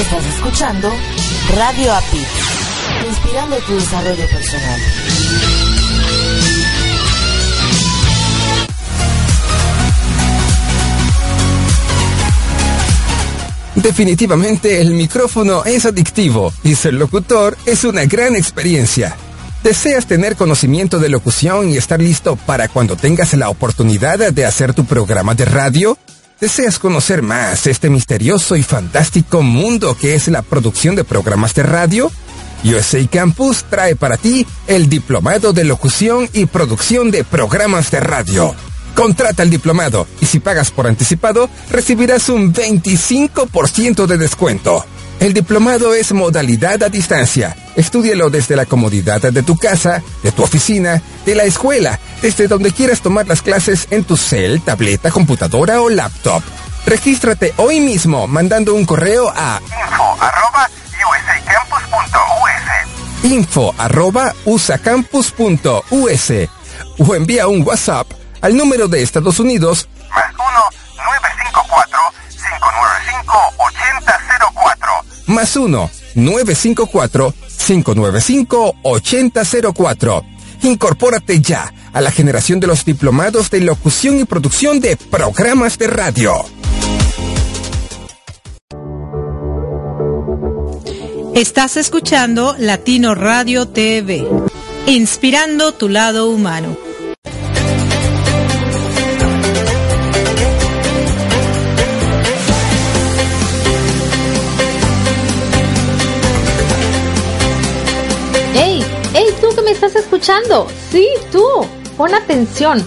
Estás escuchando Radio API, inspirando tu desarrollo personal. Definitivamente el micrófono es adictivo y ser locutor es una gran experiencia. ¿Deseas tener conocimiento de locución y estar listo para cuando tengas la oportunidad de hacer tu programa de radio? ¿Deseas conocer más este misterioso y fantástico mundo que es la producción de programas de radio? USA Campus trae para ti el Diplomado de Locución y Producción de Programas de Radio. Contrata el diplomado y si pagas por anticipado, recibirás un 25% de descuento. El diplomado es modalidad a distancia. Estúdialo desde la comodidad de tu casa, de tu oficina, de la escuela, desde donde quieras tomar las clases en tu cel, tableta, computadora o laptop. Regístrate hoy mismo mandando un correo a info arroba usacampus.us o envía un WhatsApp al número de Estados Unidos más 1-954-595-8004 más 1-954-595-8004. Incorpórate ya a la generación de los diplomados de locución y producción de programas de radio. Estás escuchando Latino Radio TV, inspirando tu lado humano. Escuchando. Sí, tú. Pon atención.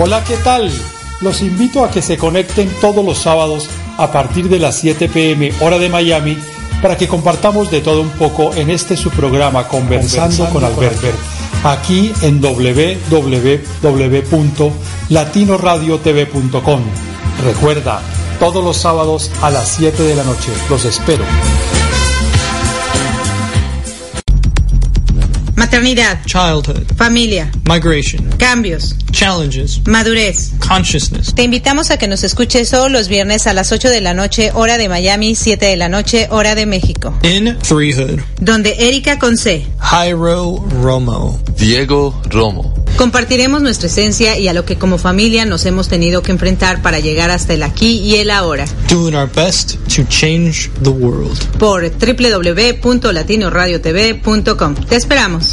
Hola, ¿qué tal? Los invito a que se conecten todos los sábados a partir de las 7 pm hora de Miami para que compartamos de todo un poco en este su programa Conversando, con Alberto, aquí en www.latinoradiotv.com. Recuerda, todos los sábados a las 7 de la noche. Los espero. Maternidad. Childhood. Familia. Migration cambios, challenges, madurez, consciousness. Te invitamos a que nos escuches todos los viernes a las 8 de la noche, hora de Miami, 7 de la noche, hora de México. In Threehood. Donde Erika Conce, Jairo Romo, Diego Romo. Compartiremos nuestra esencia y a lo que como familia nos hemos tenido que enfrentar para llegar hasta el aquí y el ahora. Doing our best to change the world. Por www.latinoradiotv.com. Te esperamos.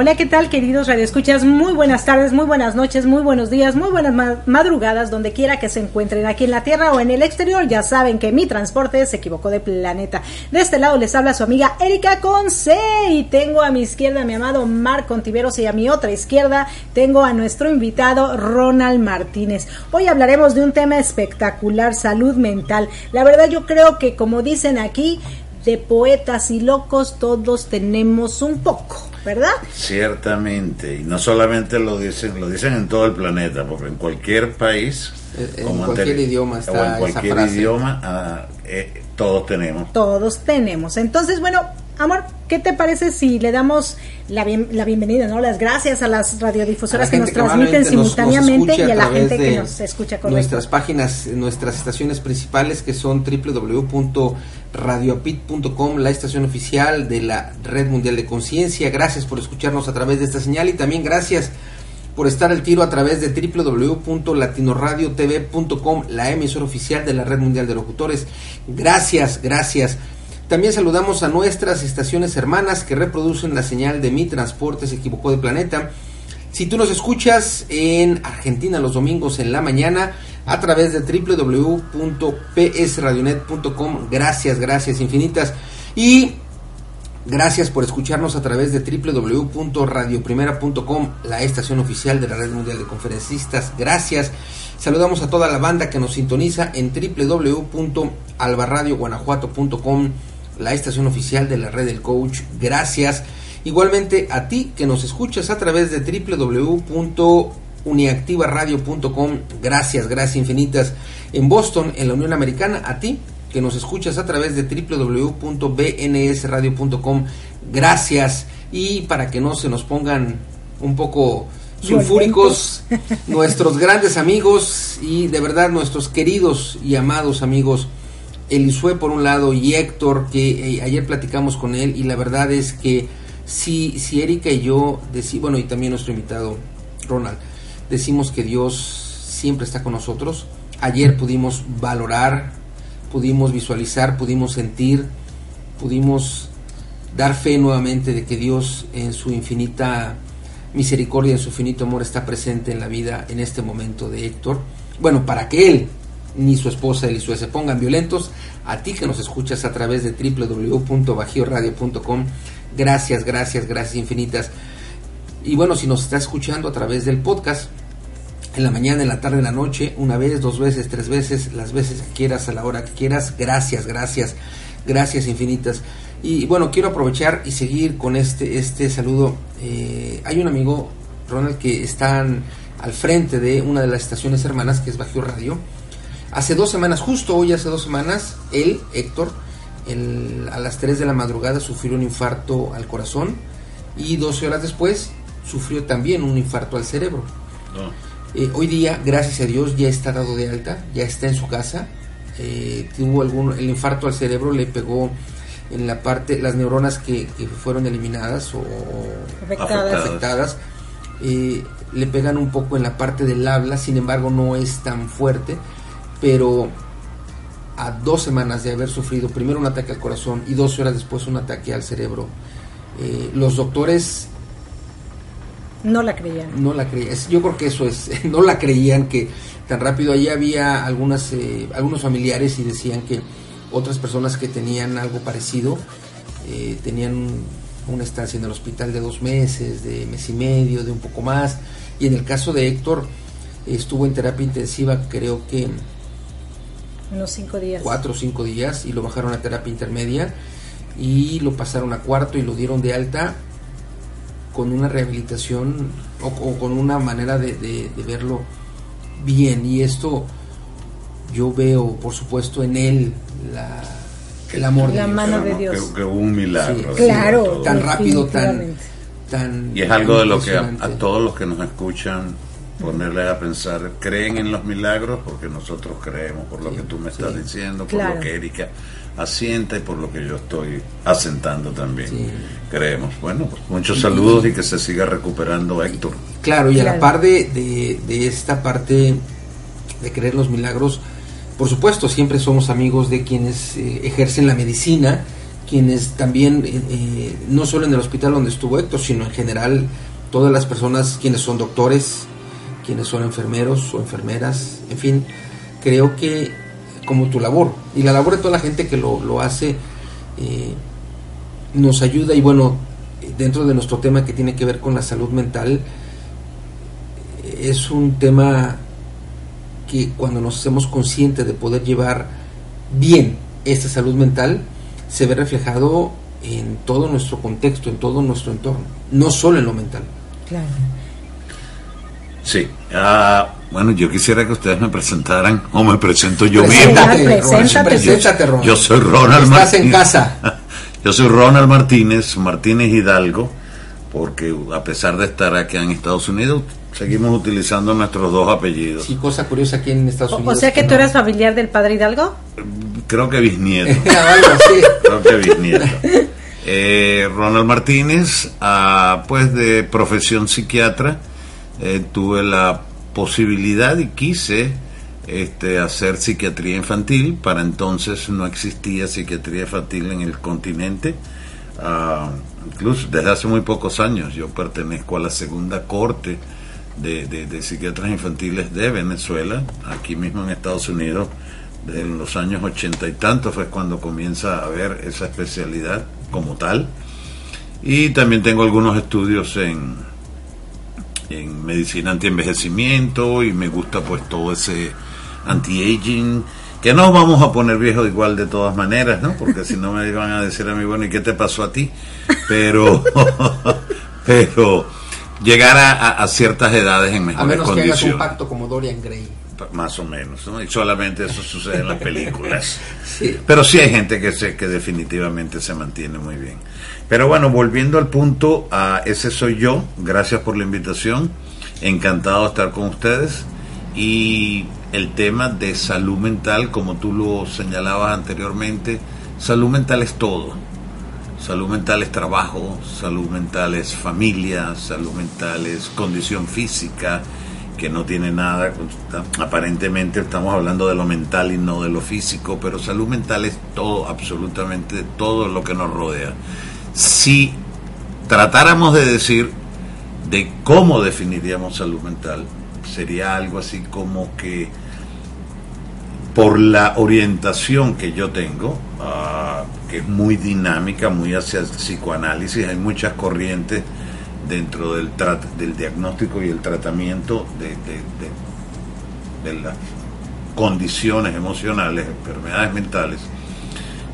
Hola, ¿qué tal queridos radioescuchas? Muy buenas tardes, muy buenas noches, muy buenos días, muy buenas madrugadas, donde quiera que se encuentren, aquí en la Tierra o en el exterior, ya saben que mi transporte se equivocó de planeta. De este lado les habla su amiga Erika Conce y tengo a mi izquierda a mi amado Marco Contiveros y a mi otra izquierda tengo a nuestro invitado Ronald Martínez. Hoy hablaremos de un tema espectacular, salud mental. La verdad yo creo que como dicen aquí, de poetas y locos todos tenemos un poco. ¿Verdad? Ciertamente, y no solamente lo dicen, lo dicen en todo el planeta, porque en cualquier país, en, cualquier idioma está o en cualquier idioma, ah, eh, todos tenemos. Todos tenemos. Entonces, bueno, amor, ¿qué te parece si le damos la, la bienvenida, no, las gracias a las radiodifusoras que nos transmiten simultáneamente y a la gente que nos escucha con Nuestras páginas, nuestras estaciones principales que son www radioapit.com, la estación oficial de la Red Mundial de Conciencia. Gracias por escucharnos a través de esta señal y también gracias por estar al tiro a través de www.latinoradiotv.com, la emisora oficial de la Red Mundial de Locutores. Gracias, gracias. También saludamos a nuestras estaciones hermanas que reproducen la señal de Mi Transporte se equivocó de planeta. Si tú nos escuchas en Argentina los domingos en la mañana, a través de www.psradionet.com. Gracias, gracias infinitas. Y gracias por escucharnos a través de www.radioprimera.com, la estación oficial de la Red Mundial de Conferencistas. Gracias. Saludamos a toda la banda que nos sintoniza en www.albarradioguanajuato.com, la estación oficial de la Red del Coach. Gracias. Igualmente a ti que nos escuchas a través de www uniactivaradio.com. Gracias, gracias infinitas. En Boston, en la Unión Americana, a ti que nos escuchas a través de www.bnsradio.com. Gracias. Y para que no se nos pongan un poco sulfúricos, nuestros grandes amigos y de verdad nuestros queridos y amados amigos, Elisue por un lado y Héctor, que eh, ayer platicamos con él y la verdad es que si, si Erika y yo, bueno, y también nuestro invitado Ronald, decimos que Dios siempre está con nosotros. Ayer pudimos valorar, pudimos visualizar, pudimos sentir, pudimos dar fe nuevamente de que Dios en su infinita misericordia, en su infinito amor está presente en la vida en este momento de Héctor. Bueno, para que él ni su esposa Elisue se pongan violentos, a ti que nos escuchas a través de www.bajioradio.com, gracias, gracias, gracias infinitas. Y bueno, si nos está escuchando a través del podcast, en la mañana, en la tarde, en la noche, una vez, dos veces, tres veces, las veces que quieras, a la hora que quieras. Gracias, gracias, gracias infinitas. Y bueno, quiero aprovechar y seguir con este, este saludo. Eh, hay un amigo, Ronald, que está al frente de una de las estaciones hermanas, que es Bajío Radio. Hace dos semanas, justo hoy, hace dos semanas, él, Héctor, a las 3 de la madrugada sufrió un infarto al corazón y 12 horas después sufrió también un infarto al cerebro. Ah. Eh, hoy día, gracias a Dios, ya está dado de alta, ya está en su casa. Eh, tuvo algún, el infarto al cerebro le pegó en la parte, las neuronas que, fueron eliminadas o afectadas, eh, le pegan un poco en la parte del habla, sin embargo no es tan fuerte, pero a dos semanas de haber sufrido primero un ataque al corazón y dos horas después un ataque al cerebro, eh, los doctores no la creían. No la creían. Yo creo que eso es, no la creían que tan rápido. Allí había algunas, eh, algunos familiares y decían que otras personas que tenían algo parecido eh, tenían una estancia en el hospital de dos meses, de mes y medio, de un poco más. Y en el caso de Héctor, estuvo en terapia intensiva, creo que unos cinco días. Cuatro o cinco días y lo bajaron a terapia intermedia y lo pasaron a cuarto y lo dieron de alta con una rehabilitación o, con una manera de, verlo bien. Y esto yo veo, por supuesto, en él la, el amor la de mano de Dios. Que, hubo un milagro. claro, tan rápido, tan, tan. Y es algo de lo que a, todos los que nos escuchan ponerle a pensar, creen en los milagros porque nosotros creemos, por lo que tú me estás diciendo, por lo que Erika asienta y por lo que yo estoy asentando también. Creemos. Bueno, pues muchos saludos y que se siga recuperando Héctor. Claro, y a la par de, de, esta parte de creer los milagros, por supuesto, siempre somos amigos de quienes eh, ejercen la medicina, quienes también, eh, eh, no solo en el hospital donde estuvo Héctor, sino en general todas las personas quienes son doctores, quienes son enfermeros o enfermeras, en fin, creo que como tu labor y la labor de toda la gente que lo, lo hace eh, nos ayuda y bueno, dentro de nuestro tema que tiene que ver con la salud mental, es un tema que cuando nos hacemos conscientes de poder llevar bien esta salud mental, se ve reflejado en todo nuestro contexto, en todo nuestro entorno, no solo en lo mental. Claro. Sí. Ah, bueno, yo quisiera que ustedes me presentaran, o me presento yo mismo. Preséntate, Ronald. Yo soy Ronald Estás en casa. Yo soy Ronald Martínez, Martínez Hidalgo, porque a pesar de estar aquí en Estados Unidos, seguimos utilizando nuestros dos apellidos. Sí, cosa curiosa aquí en Estados Unidos. O sea que, tú eres familiar del padre Hidalgo. Creo que bisnieto. Creo que bisnieto. Eh, Ronald Martínez, ah, pues de profesión psiquiatra, eh, tuve la posibilidad y quise este, hacer psiquiatría infantil. Para entonces no existía psiquiatría infantil en el continente. Ah, incluso desde hace muy pocos años yo pertenezco a la segunda corte de, de, psiquiatras infantiles de Venezuela, aquí mismo en Estados Unidos. En los años ochenta y tantos fue cuando comienza a haber esa especialidad como tal. Y también tengo algunos estudios en, en medicina anti-envejecimiento y me gusta pues todo ese anti-aging, que no vamos a poner viejos igual de todas maneras, ¿no? Porque si no me van a decir a mí, bueno, ¿y qué te pasó a ti? Pero, pero llegar a, ciertas edades en mejores a menos condiciones. Que hagas un pacto como Dorian Gray. Más o menos, ¿no? Y solamente eso sucede en las películas. Pero sí hay gente que, se, que definitivamente se mantiene muy bien. Pero bueno, volviendo al punto, a ese soy yo. Gracias por la invitación. Encantado de estar con ustedes. Y el tema de salud mental, como tú lo señalabas anteriormente, salud mental es todo. Salud mental es trabajo, salud mental es familia, salud mental es condición física, que no tiene nada, aparentemente estamos hablando de lo mental y no de lo físico, pero salud mental es todo, absolutamente todo lo que nos rodea si tratáramos de decir de cómo definiríamos salud mental, sería algo así como que por la orientación que yo tengo, ah, que es muy dinámica, muy hacia el psicoanálisis, hay muchas corrientes dentro del, del diagnóstico y el tratamiento de, de las condiciones emocionales, enfermedades mentales.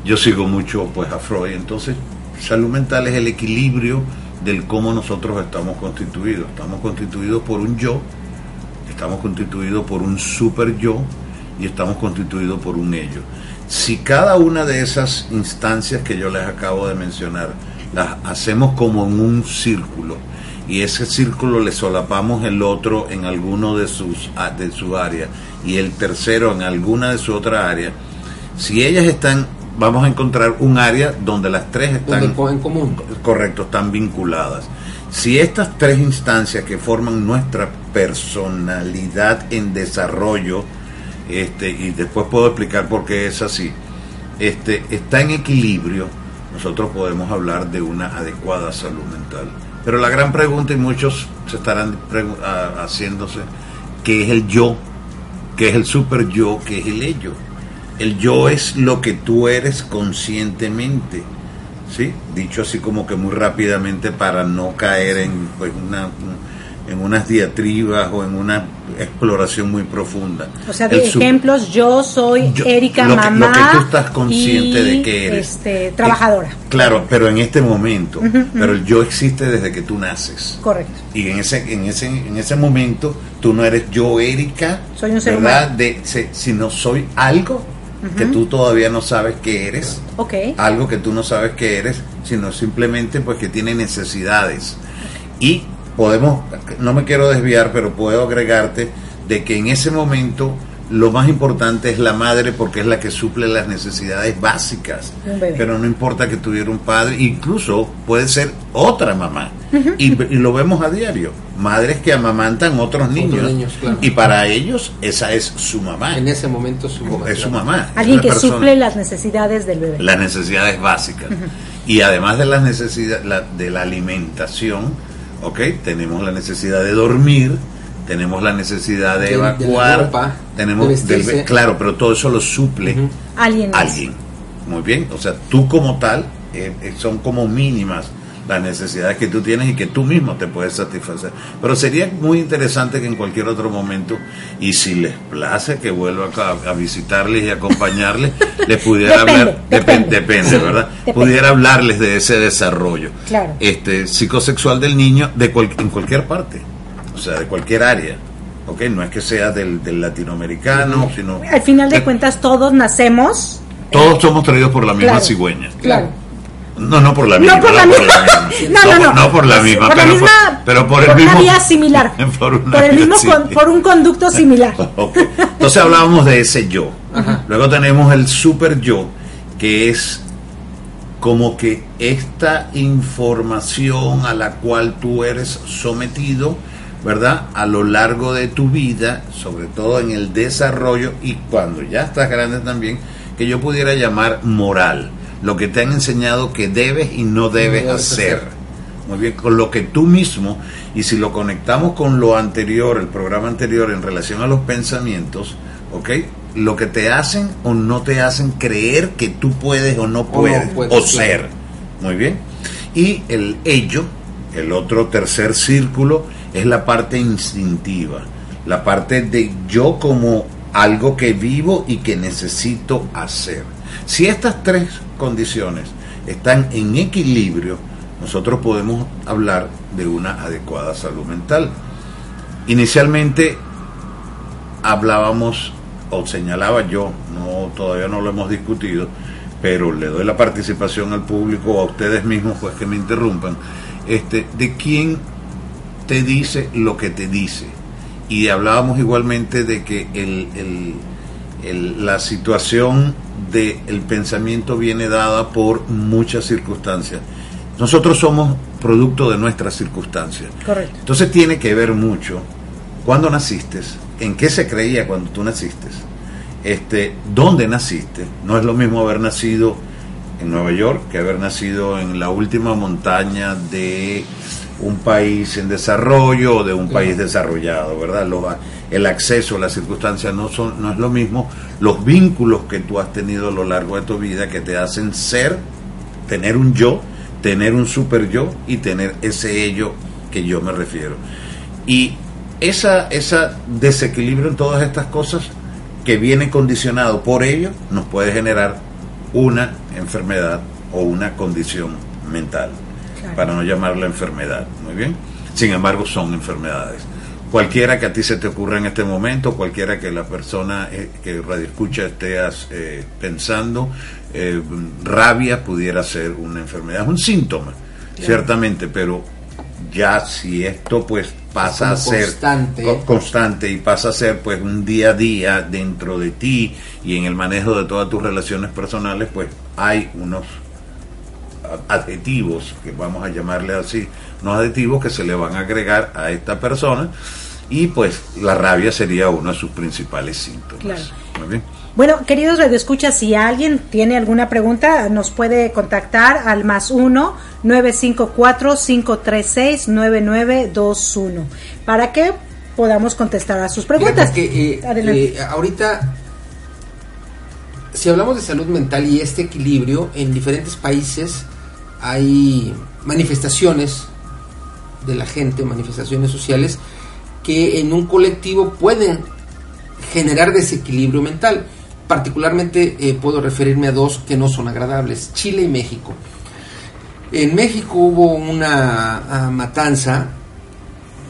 Yo sigo mucho pues a Freud, entonces Salud mental es el equilibrio del cómo nosotros estamos constituidos. Estamos constituidos por un yo, estamos constituidos por un super yo y estamos constituidos por un ello. Si cada una de esas instancias que yo les acabo de mencionar las hacemos como en un círculo y ese círculo le solapamos el otro en alguno de sus de su área y el tercero en alguna de su otra área, si ellas están vamos a encontrar un área donde las tres están en común. Correcto, están vinculadas. Si estas tres instancias que forman nuestra personalidad en desarrollo este, y después puedo explicar por qué es así, este, está en equilibrio, nosotros podemos hablar de una adecuada salud mental. Pero la gran pregunta, y muchos se estarán haciéndose, ¿qué es el yo? ¿Qué es el super yo? ¿Qué es el ello? El yo es lo que tú eres conscientemente, ¿sí? Dicho así como que muy rápidamente para no caer en pues, una, en unas diatribas o en una exploración muy profunda. O sea, de ejemplos, yo soy Erika mamá. Lo que tú estás consciente de que eres. Este, trabajadora. claro, pero en este momento. pero el yo existe desde que tú naces. Correcto. Y en ese, en ese, en ese momento tú no eres yo Erika. Soy un ser ¿verdad? humano. De, sino soy algo que tú todavía no sabes que eres. Okay. Algo que tú no sabes que eres, sino simplemente pues que tiene necesidades. Y podemos, no me quiero desviar, pero puedo agregarte de que en ese momento lo más importante es la madre porque es la que suple las necesidades básicas. Pero no importa que tuviera un padre, incluso puede ser otra mamá. y, lo vemos a diario. Madres que amamantan otros niños. Y para ellos esa es su mamá. En ese momento su mamá. Es su mamá. Alguien que suple las necesidades del bebé. Las necesidades básicas. Y además de las necesidades de la alimentación, ¿ok? Tenemos la necesidad de dormir, tenemos la necesidad de, evacuar, tenemos claro, pero todo eso lo suple alguien. Alguien. Muy bien, o sea, tú como tal eh, eh, son como mínimas las necesidades que tú tienes y que tú mismo te puedes satisfacer. Pero sería muy interesante que en cualquier otro momento, y si les place que vuelva a, visitarles y acompañarles, les pudiera hablar, depende, ¿verdad? Pudiera hablarles de ese desarrollo claro. este psicosexual del niño de en cualquier parte, o sea, de cualquier área. ¿ok? No es que sea del, latinoamericano, sino... Al final de, cuentas todos nacemos... Todos somos traídos por la misma cigüeña. Claro. No, no por la misma. No por la, misma. No, no, no, por la misma. Por pero, la misma, pero por, el mismo, una vía similar. por, por el mismo, por un conducto similar. Okay. Entonces hablábamos de ese yo. Ajá. Luego tenemos el super yo, que es como que esta información a la cual tú eres sometido, ¿verdad? A lo largo de tu vida, sobre todo en el desarrollo y cuando ya estás grande también, que yo pudiera llamar moral lo que te han enseñado que debes y no debes hacer. Muy bien, con lo que tú mismo, y si lo conectamos con lo anterior, el programa anterior en relación a los pensamientos, ¿ok? Lo que te hacen o no te hacen creer que tú puedes o no puedes, o, ser. Muy bien. Y el ello, el otro tercer círculo, es la parte instintiva, la parte de yo como algo que vivo y que necesito hacer. Si estas tres condiciones están en equilibrio, nosotros podemos hablar de una adecuada salud mental. Inicialmente hablábamos o señalaba yo, no todavía no lo hemos discutido, pero le doy la participación al público o a ustedes mismos pues que me interrumpan, este de quién te dice lo que te dice. Y hablábamos igualmente de que el, el, la situación del pensamiento viene dada por muchas circunstancias. Nosotros somos producto de nuestras circunstancias. Correcto. Entonces tiene que ver mucho cuándo naciste, en qué se creía cuando tú naciste, este, dónde naciste. No es lo mismo haber nacido en Nueva York que haber nacido en la última montaña de un país en desarrollo o de un país desarrollado, ¿verdad? el acceso, las circunstancias no son no es lo mismo, los vínculos que tú has tenido a lo largo de tu vida que te hacen ser, tener un yo, tener un super yo y tener ese ello que yo me refiero. Y esa esa desequilibrio en todas estas cosas que viene condicionado por ello nos puede generar una enfermedad o una condición mental para no llamarla enfermedad. Muy bien. Sin embargo, son enfermedades. Cualquiera que a ti se te ocurra en este momento, cualquiera que la persona eh, que radio escucha esté eh, pensando, eh, rabia pudiera ser una enfermedad, es un síntoma, ciertamente, pero ya si esto pues pasa a ser constante. constante y pasa a ser pues un día a día dentro de ti y en el manejo de todas tus relaciones personales, pues hay unos adjetivos, que vamos a llamarle así, unos adjetivos que se le van a agregar a esta persona y pues la rabia sería uno de sus principales síntomas. Muy bien. Bueno, queridos redescuchas, si alguien tiene alguna pregunta, nos puede contactar al más 1 954 536 9921 para que podamos contestar a sus preguntas. Que, eh, eh, ahorita, si hablamos de salud mental y este equilibrio, en diferentes países hay manifestaciones de la gente, manifestaciones sociales, que en un colectivo pueden generar desequilibrio mental. Particularmente eh, puedo referirme a dos que no son agradables, Chile y México. En México hubo una ah, matanza,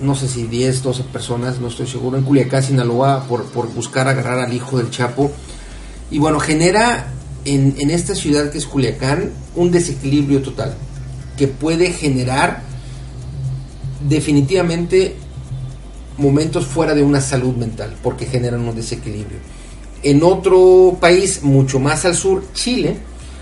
no sé si 10, 12 personas, no estoy seguro, en Culiacán, Sinaloa, por, por buscar agarrar al hijo del Chapo. Y bueno, genera en, en esta ciudad que es Culiacán un desequilibrio total, que puede generar definitivamente momentos fuera de una salud mental, porque generan un desequilibrio. En otro país, mucho más al sur, Chile,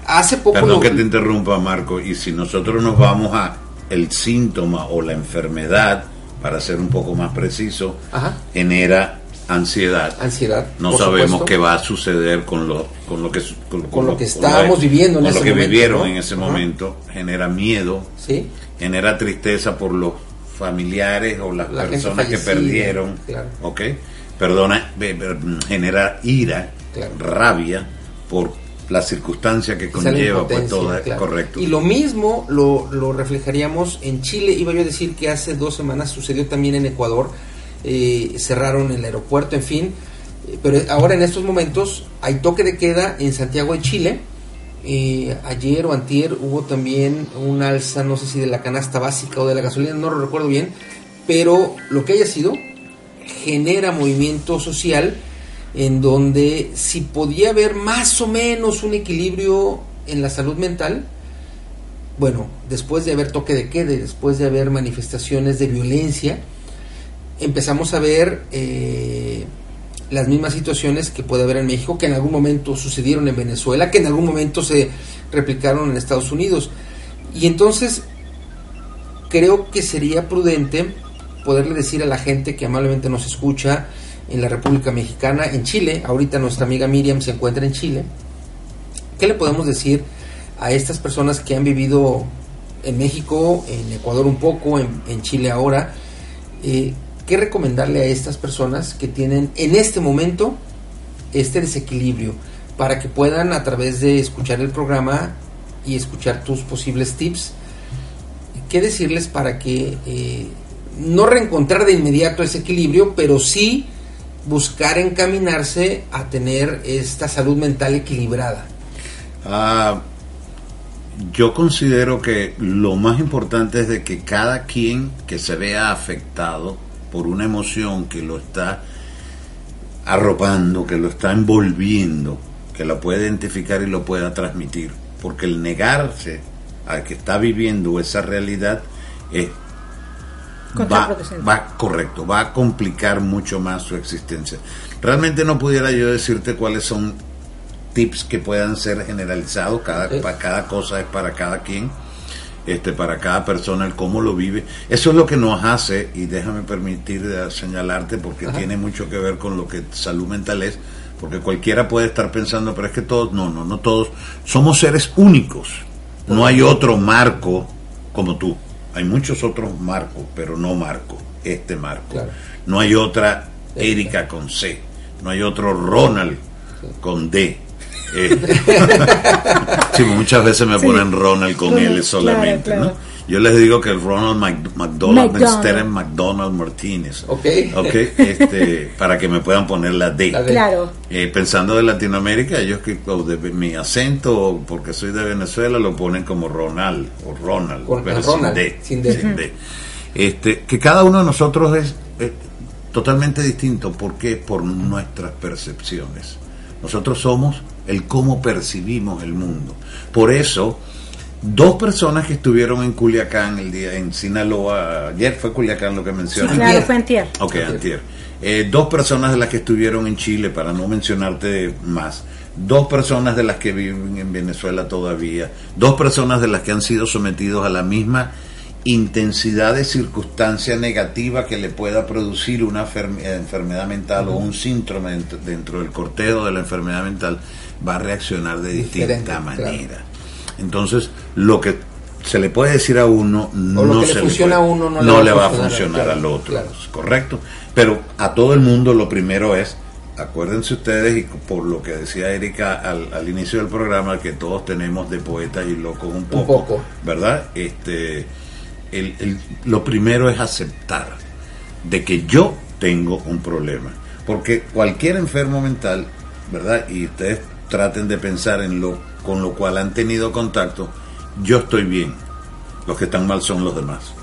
hace poco... Perdón que te interrumpa, Marco, y si nosotros nos vamos a el síntoma o la enfermedad, para ser un poco más preciso, genera ansiedad. Ansiedad. No sabemos qué va a suceder con lo, con lo que con, lo, que estábamos viviendo en con ese lo que momento, vivieron en ese momento. Genera miedo. ¿Sí? Genera tristeza por los familiares o las La personas que perdieron. claro. ¿Ok? Perdona, genera ira, rabia por la circunstancia que conlleva, pues todo claro. correcto. Y lo mismo lo, lo reflejaríamos en Chile. Iba yo a decir que hace dos semanas sucedió también en Ecuador. Eh, cerraron el aeropuerto, en fin. Eh, pero ahora en estos momentos hay toque de queda en Santiago de Chile. Eh, ayer o antier hubo también un alza, no sé si de la canasta básica o de la gasolina, no lo recuerdo bien. Pero lo que haya sido, genera movimiento social en donde si podía haber más o menos un equilibrio en la salud mental, bueno, después de haber toque de queda después de haber manifestaciones de violencia, empezamos a ver eh, las mismas situaciones que puede haber en México, que en algún momento sucedieron en Venezuela, que en algún momento se replicaron en Estados Unidos. Y entonces creo que sería prudente poderle decir a la gente que amablemente nos escucha en la República Mexicana, en Chile, ahorita nuestra amiga Miriam se encuentra en Chile, ¿qué le podemos decir a estas personas que han vivido en México, en Ecuador un poco, en, Chile ahora? Eh, ¿Qué recomendarle a estas personas que tienen en este momento este desequilibrio para que puedan a través de escuchar el programa y escuchar tus posibles tips, qué decirles para que eh, no reencontrar de inmediato ese equilibrio, pero sí buscar encaminarse a tener esta salud mental equilibrada? Ah, yo considero que lo más importante es de que cada quien que se vea afectado por una emoción que lo está arropando, que lo está envolviendo, que lo puede identificar y lo pueda transmitir. Porque el negarse al que está viviendo esa realidad es va, va correcto, va a complicar mucho más su existencia. Realmente no pudiera yo decirte cuáles son tips que puedan ser generalizados, cada, pa- cada cosa es para cada quien, este, para cada persona, el cómo lo vive. Eso es lo que nos hace, y déjame permitir señalarte, porque Ajá. tiene mucho que ver con lo que salud mental es, porque cualquiera puede estar pensando, pero es que todos, no, no, no todos, somos seres únicos, no hay otro marco como tú. Hay muchos otros marcos, pero no Marco, este Marco. No hay otra Erika con C, no hay otro Ronald con D. Eh, sí, muchas veces me Sí. ponen Ronald con Ronald, L solamente, claro, claro. ¿no? Yo les digo que el Ronald Mac- McDonald, McDonald. Steren McDonald Martínez. Ok. Ok, este, para que me puedan poner la D. D. Claro. Eh, pensando de Latinoamérica, ellos que de mi acento, porque soy de Venezuela, lo ponen como Ronald o Ronald, Con- pero Ronald, sin sin D. D. sin D. Este, que cada uno de nosotros es eh, totalmente distinto. ¿Por qué? Por nuestras percepciones. Nosotros somos el cómo percibimos el mundo. Por eso, dos personas que estuvieron en Culiacán el día, en Sinaloa, ayer fue Culiacán lo que Sí, mencioné. claro, fue antier. Ok, antier. Eh, dos personas de las que estuvieron en Chile, para no mencionarte más. Dos personas de las que viven en Venezuela todavía. Dos personas de las que han sido sometidos a la misma intensidad de circunstancia negativa que le pueda producir una ferm- enfermedad mental o un dentro, dentro del cortejo de la enfermedad mental, va a reaccionar de Diferente, distinta claro. manera. Entonces, lo que se le puede decir a uno no, lo que le se funciona puede- a uno no le no va a le va a funcionar, claro, al otro, claro. ¿correcto? Pero a todo el mundo lo primero es, acuérdense ustedes, y por lo que decía Erika al, al inicio del programa, que todos tenemos de poetas y locos un poco, poco. ¿verdad? Este, el- el- lo primero es aceptar de que yo tengo un problema. Porque cualquier enfermo mental, ¿verdad? Y ustedes traten de pensar en lo con lo cual han tenido contacto, yo estoy bien. Los que están mal son los demás.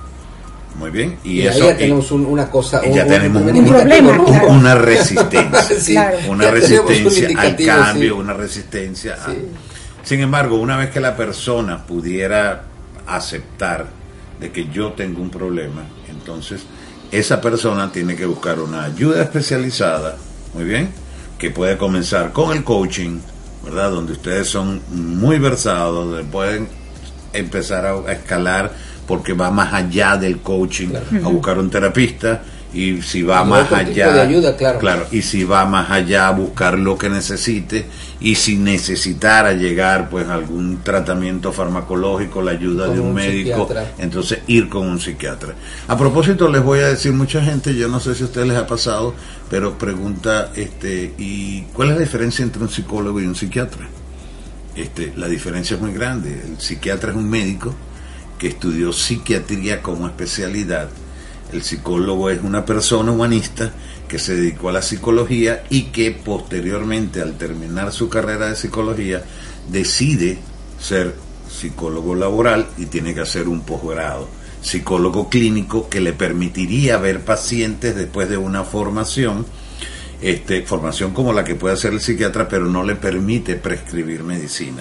Muy bien. Y, Y, ahí eso ya y- tenemos un- una cosa, y ya un, tenemos un un- indicativo, Un problema, una resistencia. Sí, una resistencia al cambio, sí. una resistencia. a- Sí. Sin embargo, una vez que la persona pudiera aceptar de que yo tengo un problema, entonces esa persona tiene que buscar una ayuda especializada, muy bien, que puede comenzar con el coaching, ¿verdad? Donde ustedes son muy versados, donde pueden empezar a, a escalar porque va más allá del coaching, a buscar un terapista y si va más allá de ayuda, claro. y si va más allá a buscar lo que necesite y si necesitara llegar pues a algún tratamiento farmacológico, la ayuda Con de un, un médico, psiquiatra. entonces ir con un psiquiatra. A propósito les voy a decir mucha gente, yo no sé si a ustedes les ha pasado, pero pregunta este y ¿cuál es la diferencia entre un psicólogo y un psiquiatra? Este, la diferencia es muy grande. El psiquiatra es un médico que estudió psiquiatría como especialidad. El psicólogo es una persona humanista que se dedicó a la psicología y que posteriormente, al terminar su carrera de psicología, decide ser psicólogo laboral y tiene que hacer un posgrado. Psicólogo clínico que le permitiría ver pacientes después de una formación este, formación como la que puede hacer el psiquiatra, pero no le permite prescribir medicina.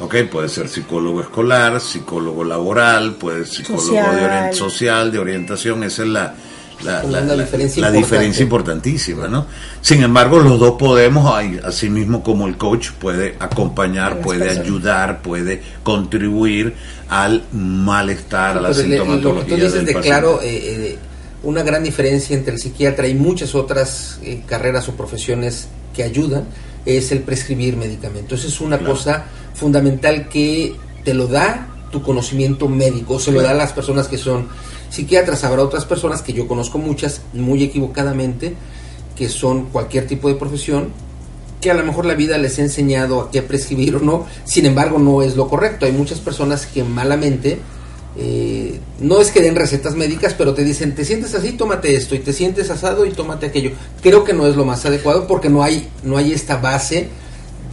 ¿Ok? Puede ser psicólogo escolar, psicólogo laboral, puede ser psicólogo de Social. orien- social, de orientación, esa es la, la, la- la- diferencia diferencia importantísima, ¿no? Sin embargo, los dos podemos, así mismo como el coach puede acompañar, puede personas. ayudar, puede contribuir al malestar, a la sintomatología lo que tú dices del de claro, eh, eh, una gran diferencia entre el psiquiatra y muchas otras eh, carreras o profesiones que ayudan es el prescribir medicamentos. Es una Claro. cosa fundamental que te lo da tu conocimiento médico, se lo da a las personas que son psiquiatras. Habrá otras personas que yo conozco muchas, muy equivocadamente, que son cualquier tipo de profesión, que a lo mejor la vida les ha enseñado a qué prescribir o no, sin embargo no es lo correcto. Hay muchas personas que malamente, eh, no es que den recetas médicas, pero te dicen, te sientes así, tómate esto, y te sientes asado y tómate aquello. Creo que no es lo más adecuado porque no hay, no hay esta base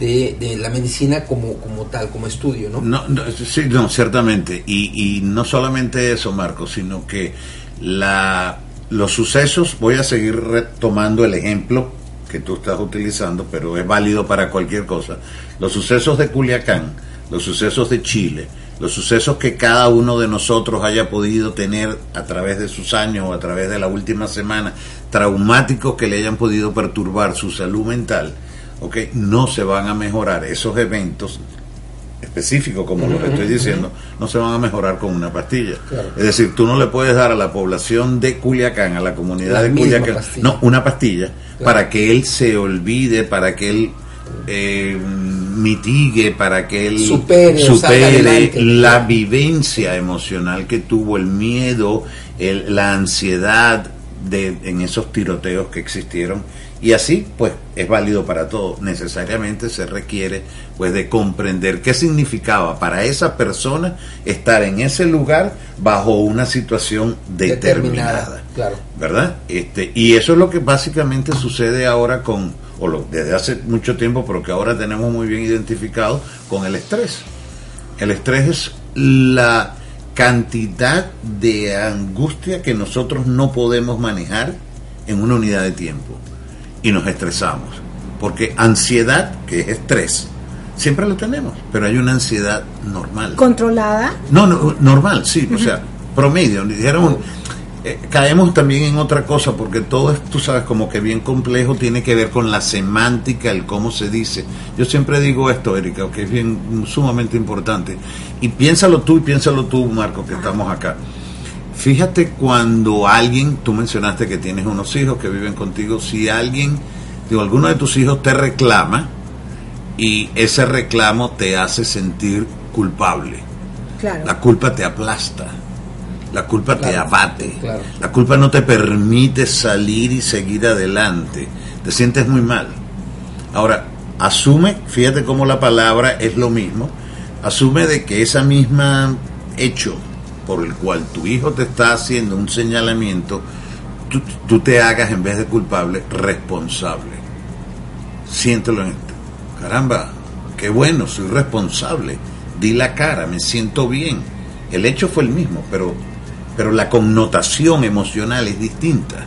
de, la medicina como, como tal, como estudio, ¿no? No, no, sí, no, ciertamente. Y, y no solamente eso, Marco, sino que la, los sucesos, voy a seguir retomando el ejemplo que tú estás utilizando, pero es válido para cualquier cosa. Los sucesos de Culiacán, los sucesos de Chile, los sucesos que cada uno de nosotros haya podido tener a través de sus años o a través de la última semana, traumáticos que le hayan podido perturbar su salud mental, ¿ok? no se van a mejorar esos eventos específicos, como los estoy diciendo, no se van a mejorar con una pastilla. Claro. Es decir, tú no le puedes dar a la población de Culiacán, a la comunidad La de Culiacán, pastilla. no, una pastilla, Claro. para que él se olvide, para que él eh, mitigue, para que él Supere supere la vivencia emocional que tuvo, el miedo, el- la ansiedad de, en esos tiroteos que existieron. Y así, pues, es válido para todo. Necesariamente se requiere, pues, de comprender qué significaba para esa persona estar en ese lugar bajo una situación determinada. Claro. ¿verdad? Este, y eso es lo que básicamente sucede ahora con, o lo, desde hace mucho tiempo, pero que ahora tenemos muy bien identificado con el estrés. El estrés es la cantidad de angustia que nosotros no podemos manejar en una unidad de tiempo y nos estresamos. Porque ansiedad, que es estrés, siempre lo tenemos, pero hay una ansiedad normal. Controlada. No, no, normal, sí, o sea, promedio. Dijeron, eh, caemos también en otra cosa, porque todo es, tú sabes, como que bien complejo, tiene que ver con la semántica, el cómo se dice. Yo siempre digo esto, Erika, que es bien sumamente importante. Y piénsalo tú y piénsalo tú, Marco, que estamos acá. Fíjate cuando alguien, tú mencionaste que tienes unos hijos que viven contigo, si alguien, digo, alguno de tus hijos te reclama y ese reclamo te hace sentir culpable. Claro. La culpa te aplasta. La culpa te abate. claro. La culpa no te permite salir y seguir adelante. Te sientes muy mal. Ahora, asume, fíjate cómo la palabra es lo mismo, asume de que esa misma hecho por el cual tu hijo te está haciendo un señalamiento, tú, tú te hagas en vez de culpable, responsable. Siéntelo en esto. Caramba, qué bueno, soy responsable. Di la cara, me siento bien. El hecho fue el mismo, pero, pero la connotación emocional es distinta.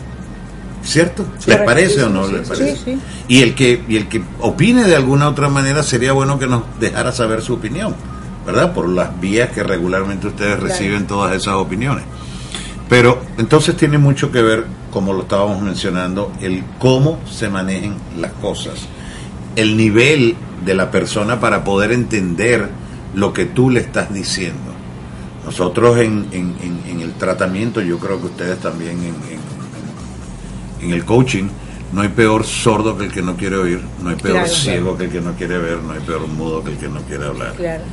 ¿Cierto? ¿Les parece o no les parece? sí, sí. Y el que y el que opine de alguna otra manera sería bueno que nos dejara saber su opinión, ¿verdad? Por las vías que regularmente ustedes reciben todas esas opiniones. Pero entonces tiene mucho que ver, como lo estábamos mencionando, el cómo se manejen las cosas, el nivel de la persona para poder entender lo que tú le estás diciendo. Nosotros en, en- en- en el tratamiento, yo creo que ustedes también en, en- el coaching, no hay peor sordo que el que no quiere oír, no hay peor Claro. ciego que el que no quiere ver, no hay peor mudo que el que no quiere hablar. Claro.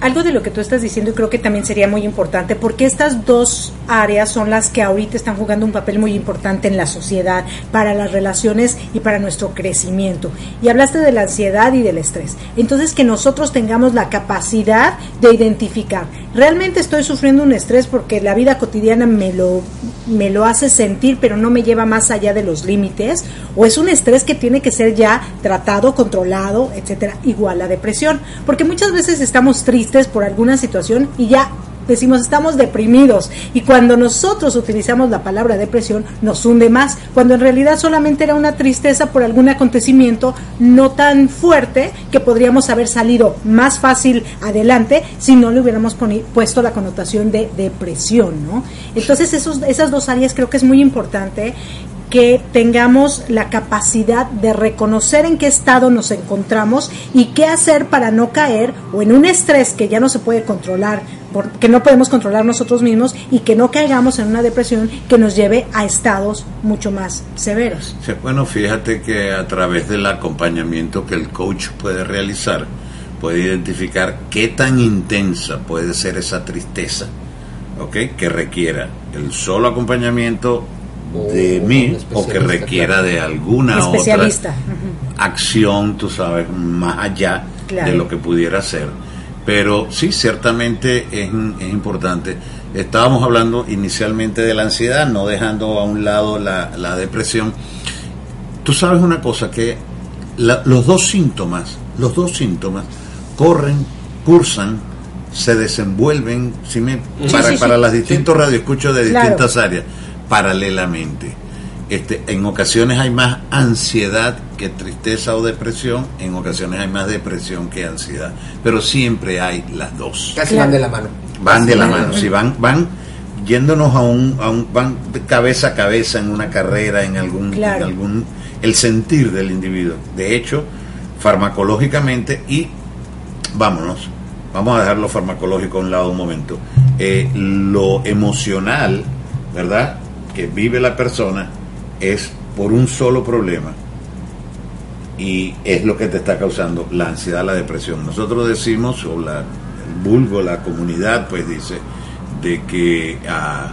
Algo de lo que tú estás diciendo y creo que también sería muy importante porque estas dos áreas son las que ahorita están jugando un papel muy importante en la sociedad, para las relaciones y para nuestro crecimiento. Y hablaste de la ansiedad y del estrés. Entonces que nosotros tengamos la capacidad de identificar, realmente estoy sufriendo un estrés porque la vida cotidiana me lo, me lo hace sentir pero no me lleva más allá de los límites o es un estrés que tiene que ser ya tratado, controlado, etcétera, igual la depresión, porque muchas veces estamos tristes por alguna situación y ya decimos estamos deprimidos y cuando nosotros utilizamos la palabra depresión nos hunde más, cuando en realidad solamente era una tristeza por algún acontecimiento no tan fuerte que podríamos haber salido más fácil adelante si no le hubiéramos puesto la connotación de depresión, ¿no? Entonces esos, esas dos áreas creo que es muy importante que tengamos la capacidad de reconocer en qué estado nos encontramos y qué hacer para no caer o en un estrés que ya no se puede controlar, que no podemos controlar nosotros mismos y que no caigamos en una depresión que nos lleve a estados mucho más severos. Sí, bueno, fíjate que a través del acompañamiento que el coach puede realizar, puede identificar qué tan intensa puede ser esa tristeza, ¿ok? Que requiera el solo acompañamiento de O mí o que requiera claro. de alguna otra acción, tú sabes, más allá Claro. de lo que pudiera ser. Pero sí, ciertamente es, es importante. Estábamos hablando inicialmente de la ansiedad, no dejando a un lado la, la depresión. Tú sabes una cosa, que la- los dos síntomas, los dos síntomas corren, cursan, se desenvuelven si me- Sí, para, sí, sí. para las distintos radioescuchos de Claro. distintas áreas, paralelamente. Este, en ocasiones hay más ansiedad que tristeza o depresión, en ocasiones hay más depresión que ansiedad, pero siempre hay las dos. Casi van de la mano. Van de la mano, si van, van yéndonos a un, a un, van de cabeza a cabeza en una carrera, en algún, Claro. en algún, el sentir del individuo. De hecho, farmacológicamente y vámonos, vamos a dejar lo farmacológico a un lado un momento. Eh, lo emocional, ¿verdad? Que vive la persona es por un solo problema y es lo que te está causando la ansiedad, la depresión. Nosotros decimos, o la, el vulgo, la comunidad, pues dice, de que ah,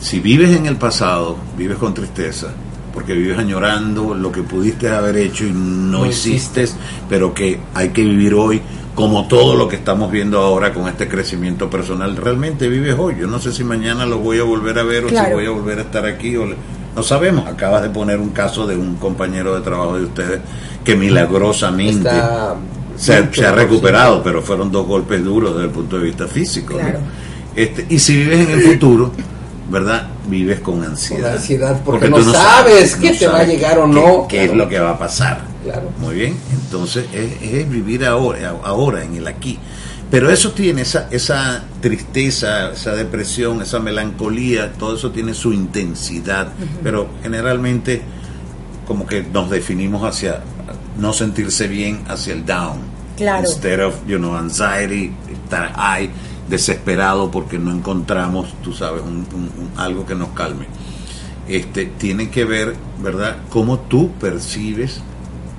si vives en el pasado, vives con tristeza, porque vives añorando lo que pudiste haber hecho y no, No hiciste, pero que hay que vivir hoy, como todo lo que estamos viendo ahora con este crecimiento personal, realmente vives hoy. Yo no sé si mañana lo voy a volver a ver o si voy a volver a estar aquí o le- no sabemos. Acabas de poner un caso de un compañero de trabajo de ustedes que milagrosamente Está se, ha recuperado, pero fueron dos golpes duros desde el punto de vista físico. Este, y si vives en el futuro, ¿verdad? Vives con ansiedad. Con ansiedad, porque no sabes qué te va a sabes llegar o qué- no. ¿Qué es Claro. lo que va a pasar? Claro. Muy bien. Entonces, es, es vivir ahora, ahora, en el aquí. Pero eso tiene esa, esa tristeza, esa depresión, esa melancolía, todo eso tiene su intensidad. Pero generalmente, como que nos definimos hacia no sentirse bien, hacia el down. Claro. Instead of, you know, anxiety, estar high. Desesperado porque no encontramos, tú sabes, un, un- un- algo que nos calme. Este, tiene que ver, ¿verdad?, cómo tú percibes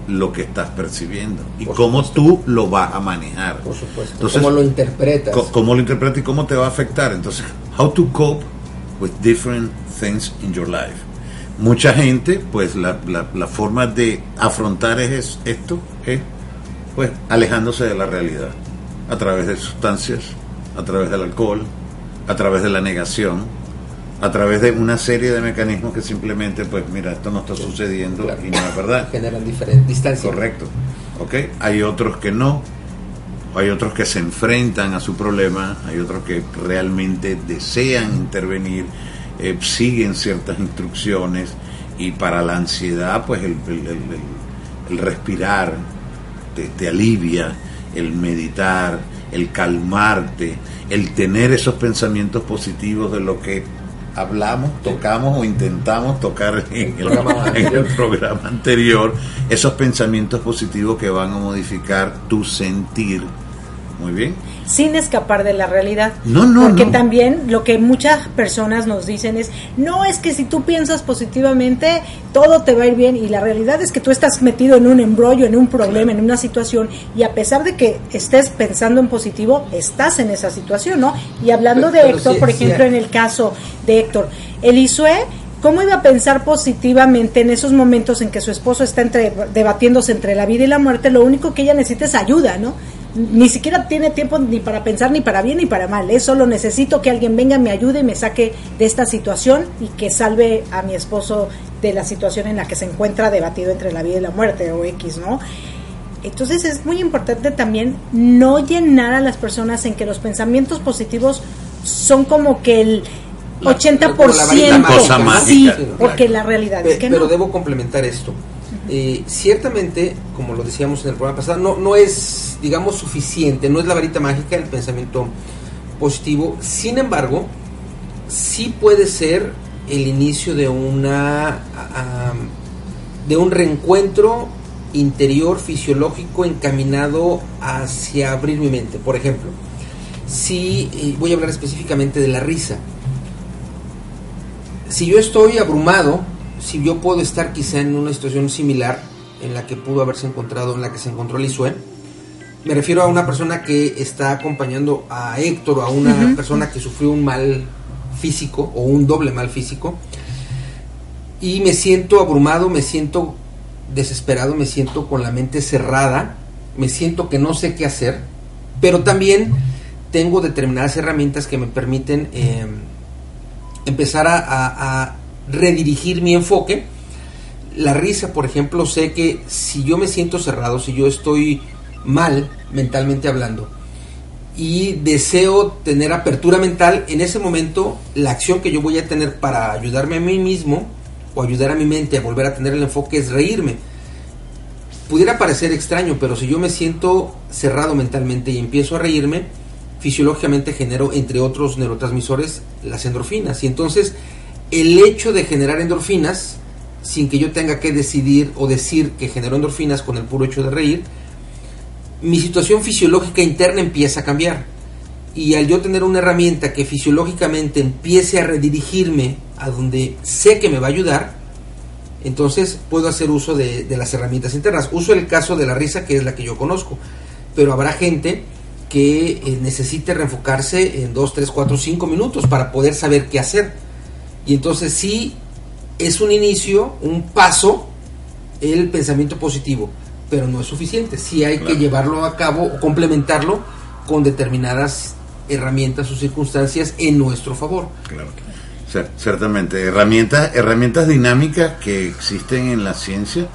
lo que estás percibiendo y Por cómo tú lo vas a manejar. Por supuesto. Entonces, ¿Cómo lo interpretas? Cómo lo interpretas y cómo te va a afectar. Entonces, how to cope with different things in your life. Mucha gente, pues la, la- la forma de afrontar es, esto es, pues, alejándose de la realidad, a través de sustancias, a través del alcohol, a través de la negación, a través de una serie de mecanismos que simplemente, pues, mira, esto no está sucediendo Claro. y no es verdad. Generan diferente distancia. Correcto. ¿Ok? Hay otros que no. Hay otros que se enfrentan a su problema. Hay otros que realmente desean intervenir, eh, siguen ciertas instrucciones. Y para la ansiedad, pues el, el- el- el- el respirar te, te alivia, el meditar, el calmarte, el tener esos pensamientos positivos de lo que hablamos, tocamos o intentamos tocar en el, programa en el programa anterior, esos pensamientos positivos que van a modificar tu sentir. Muy bien. sin escapar de la realidad. No, no, Porque no. también lo que muchas personas nos dicen es, no es que si tú piensas positivamente, todo te va a ir bien. Y la realidad es que tú estás metido en un embrollo, en un problema, en una situación. Y a pesar de que estés pensando en positivo, estás en esa situación, ¿no? Y hablando Pero- de pero Héctor, sí- por ejemplo, en el caso de Héctor, Elisue, ¿cómo iba a pensar positivamente en esos momentos en que su esposo está entre, debatiéndose entre la vida y la muerte? Lo único que ella necesita es ayuda, ¿no? Ni siquiera tiene tiempo ni para pensar ni para bien ni para mal. Es solo necesito que alguien venga, me ayude y me saque de esta situación y que salve a mi esposo de la situación en la que se encuentra debatido entre la vida y la muerte o X, ¿no? Entonces es muy importante también no llenar a las personas en que los pensamientos positivos son como que el La- 80%. como la varita mágica, Cosa sí, porque la realidad Pe- es que pero no. debo complementar esto. Eh, ciertamente, como lo decíamos en el programa pasado, no, no es, digamos, suficiente, no es la varita mágica el pensamiento positivo. Sin embargo, sí puede ser el inicio de una ah, de un reencuentro interior fisiológico encaminado hacia abrir mi mente. Por ejemplo, si eh, voy a hablar específicamente de la risa. Si yo estoy abrumado, si yo puedo estar quizá en una situación similar en la que pudo haberse encontrado, en la que se encontró Lisue, me refiero a una persona que está acompañando a Héctor o a una persona que sufrió un mal físico o un doble mal físico y me siento abrumado, me siento desesperado, me siento con la mente cerrada, me siento que no sé qué hacer, pero también tengo determinadas herramientas que me permiten eh, empezar a, a- a redirigir mi enfoque. La risa, por ejemplo, sé que si yo me siento cerrado, si yo estoy mal mentalmente hablando y deseo tener apertura mental, en ese momento la acción que yo voy a tener para ayudarme a mí mismo o ayudar a mi mente a volver a tener el enfoque es reírme. Pudiera parecer extraño, pero si yo me siento cerrado mentalmente y empiezo a reírme, fisiológicamente genero, entre otros neurotransmisores, las endorfinas. Y entonces, el hecho de generar endorfinas, sin que yo tenga que decidir o decir que generó endorfinas con el puro hecho de reír, mi situación fisiológica interna empieza a cambiar. Y al yo tener una herramienta que fisiológicamente empiece a redirigirme a donde sé que me va a ayudar, entonces puedo hacer uso de, las herramientas internas. Uso el caso de la risa, que es la que yo conozco, pero habrá gente que eh, necesite reenfocarse en 2, 3, 4, 5 minutos para poder saber qué hacer. Y entonces sí es un inicio, un paso, el pensamiento positivo, pero no es suficiente. Sí hay que llevarlo a cabo o complementarlo con determinadas herramientas o circunstancias en nuestro favor. Claro. Ciertamente, herramientas, herramientas dinámicas que existen en la ciencia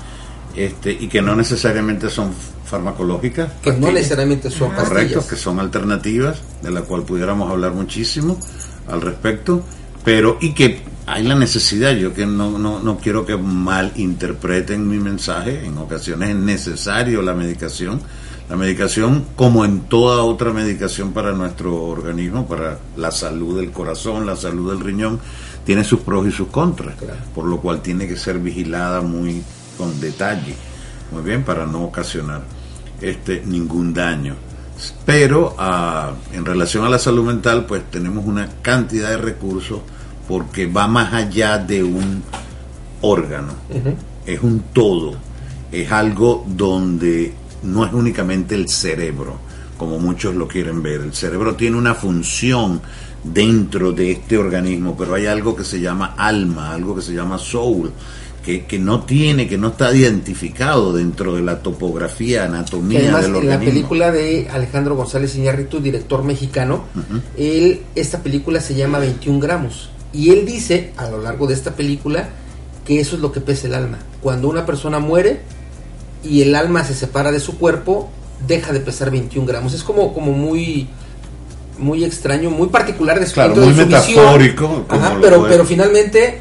este, y que no necesariamente son farmacológicas. Que no necesariamente son Correcto, pastillas. que son alternativas, de la cual pudiéramos hablar muchísimo al respecto, pero y que hay la necesidad, yo que no, no, no quiero que malinterpreten mi mensaje, en ocasiones es necesario la medicación, la medicación como en toda otra medicación para nuestro organismo, para la salud del corazón, la salud del riñón, tiene sus pros y sus contras, por lo cual tiene que ser vigilada muy con detalle, muy bien, para no ocasionar este ningún daño. Pero ah, en relación a la salud mental, pues tenemos una cantidad de recursos porque va más allá de un órgano, es un todo, es algo donde no es únicamente el cerebro, como muchos lo quieren ver. El cerebro tiene una función dentro de este organismo, pero hay algo que se llama alma, algo que se llama soul, que, que no tiene, que no está identificado dentro de la topografía, anatomía además, del en organismo. la película de Alejandro González Iñárritu, director mexicano, él, esta película se llama 21 gramos. Y él dice, a lo largo de esta película, que eso es lo que pesa el alma. Cuando una persona muere y el alma se separa de su cuerpo, deja de pesar 21 gramos. Es como, como muy muy extraño, muy particular de su, Claro, dentro de muy su visión. metafórico, como Ajá, lo pero, puede- pero finalmente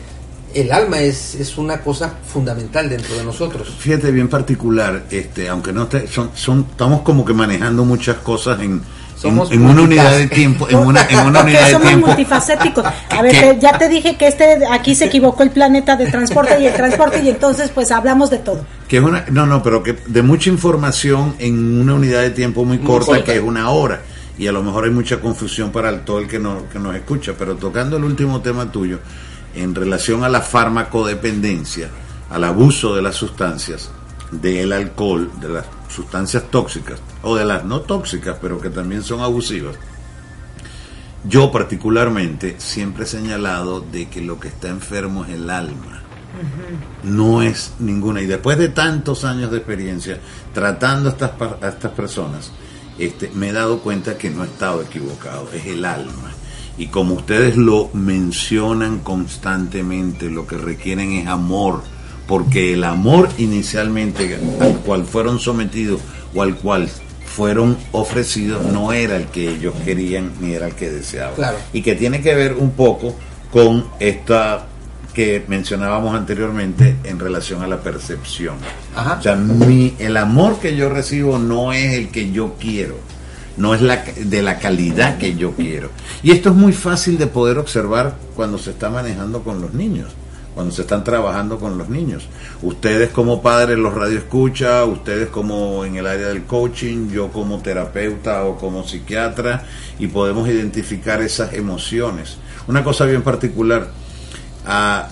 el alma es, es una cosa fundamental dentro de nosotros. Fíjate bien particular, este, aunque no te, son, son, estamos como que manejando muchas cosas en, Somos en una unidad de tiempo, en una, en una unidad de somos tiempo. multifacéticos. A ver, ya te dije que este aquí se equivocó el planeta de transporte y el transporte y entonces pues hablamos de todo. Que es una, no, no, pero que de mucha información en una unidad de tiempo muy Muy corta, corta. que es una hora. Y a lo mejor hay mucha confusión para el- todo el que, no, que nos escucha. Pero tocando el último tema tuyo, en relación a la farmacodependencia, al abuso de las sustancias, del alcohol, de las sustancias tóxicas, o de las no tóxicas, pero que también son abusivas. Yo particularmente siempre he señalado de que lo que está enfermo es el alma no es ninguna. Y después de tantos años de experiencia tratando a estas, a estas personas, este, me he dado cuenta que no he estado equivocado, es el alma. Y como ustedes lo mencionan constantemente, lo que requieren es amor, porque el amor inicialmente al cual fueron sometidos o al cual fueron ofrecidos no era el que ellos querían ni era el que deseaban. Claro. Y que tiene que ver un poco con esta que mencionábamos anteriormente en relación a la percepción. Ajá. O sea, mi, el amor que yo recibo no es el que yo quiero, no es la, de la calidad que yo quiero. Y esto es muy fácil de poder observar cuando se está manejando con los niños, cuando se están trabajando con los niños. Ustedes como padres los radioescucha, ustedes como en el área del coaching, yo como terapeuta o como psiquiatra, y podemos identificar esas emociones. Una cosa bien particular, a-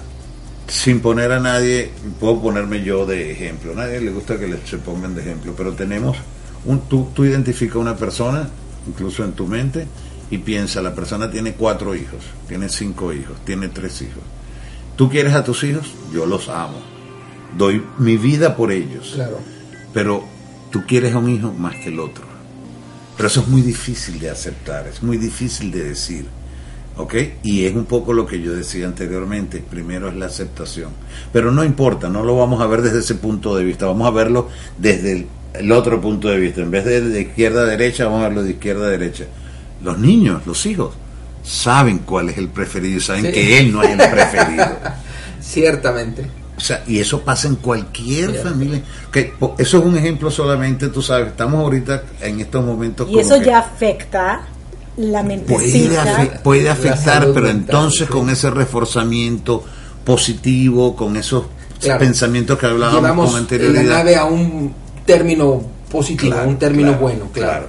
sin poner a nadie, puedo ponerme yo de ejemplo. A nadie le gusta que se pongan de ejemplo, pero tenemos un, tú, tú identificas una persona, incluso en tu mente, y piensa, la persona tiene cuatro hijos, tiene cinco hijos, tiene tres hijos. ¿Tú quieres a tus hijos? Yo los amo. Doy mi vida por ellos. Claro. Pero tú quieres a un hijo más que el otro. Pero eso es muy difícil de aceptar, es muy difícil de decir. ¿Ok? Y es un poco lo que yo decía anteriormente. Primero es la aceptación. Pero no importa, no lo vamos a ver desde ese punto de vista. Vamos a verlo desde el, el otro punto de vista. En vez de de izquierda a derecha, vamos a verlo de izquierda a derecha. Los niños, los hijos, saben cuál es el preferido, saben Sí. que él no es el preferido. Ciertamente. O sea, y eso pasa en cualquier Cierto. familia. Que, eso es un ejemplo solamente, tú sabes, estamos ahorita en estos momentos Y como eso que ya afecta la puede, afe- puede afectar, pero mental, entonces sí. con ese reforzamiento positivo, con esos Claro. pensamientos que hablábamos Llevamos con la anterioridad. nave a un término positivo, Claro, un término claro, bueno, claro.